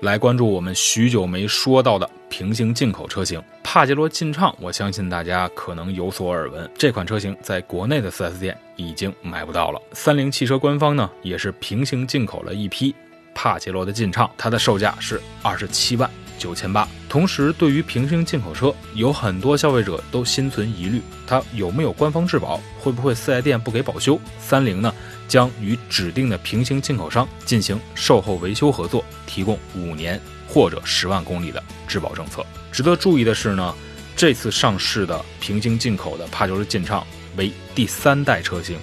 来关注我们许久没说到的平行进口车型帕杰罗劲畅，我相信大家可能有所耳闻。这款车型在国内的 4S 店已经买不到了。三菱汽车官方呢也是平行进口了一批帕杰罗的劲畅，它的售价是二十七万九千八。同时，对于平行进口车，有很多消费者都心存疑虑，它有没有官方质保？会不会四 S 店不给保修？三菱呢？将与指定的平行进口商进行售后维修合作，提供五年或者十万公里的质保政策。值得注意的是呢，这次上市的平行进口的帕杰罗劲畅为第三代车型，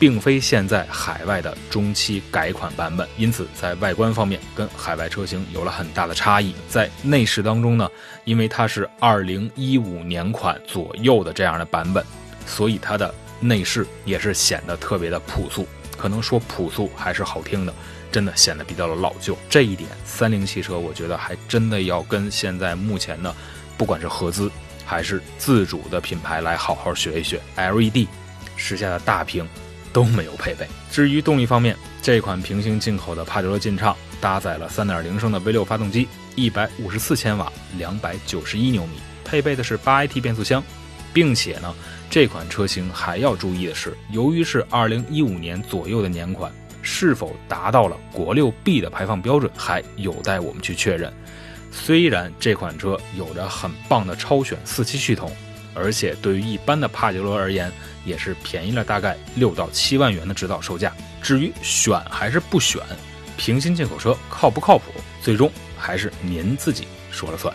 并非现在海外的中期改款版本，因此在外观方面跟海外车型有了很大的差异。在内饰当中呢，因为它是二零一五年款左右的这样的版本，所以它的内饰也是显得特别的朴素。可能说朴素还是好听的，真的显得比较的老旧。这一点，三菱汽车我觉得还真的要跟现在目前的，不管是合资还是自主的品牌来好好学一学。LED 时下的大屏都没有配备。至于动力方面，这款平行进口的帕杰罗劲畅搭载了3.0升的 V6 发动机，154千瓦，291牛米，配备的是 8AT 变速箱。并且呢，这款车型还要注意的是，由于是二零一五年左右的年款，是否达到了国六 B 的排放标准，还有待我们去确认。虽然这款车有着很棒的超选四驱系统，而且对于一般的帕杰罗而言，也是便宜了大概六到七万元的指导售价。至于选还是不选，平行进口车靠不靠谱，最终还是您自己说了算。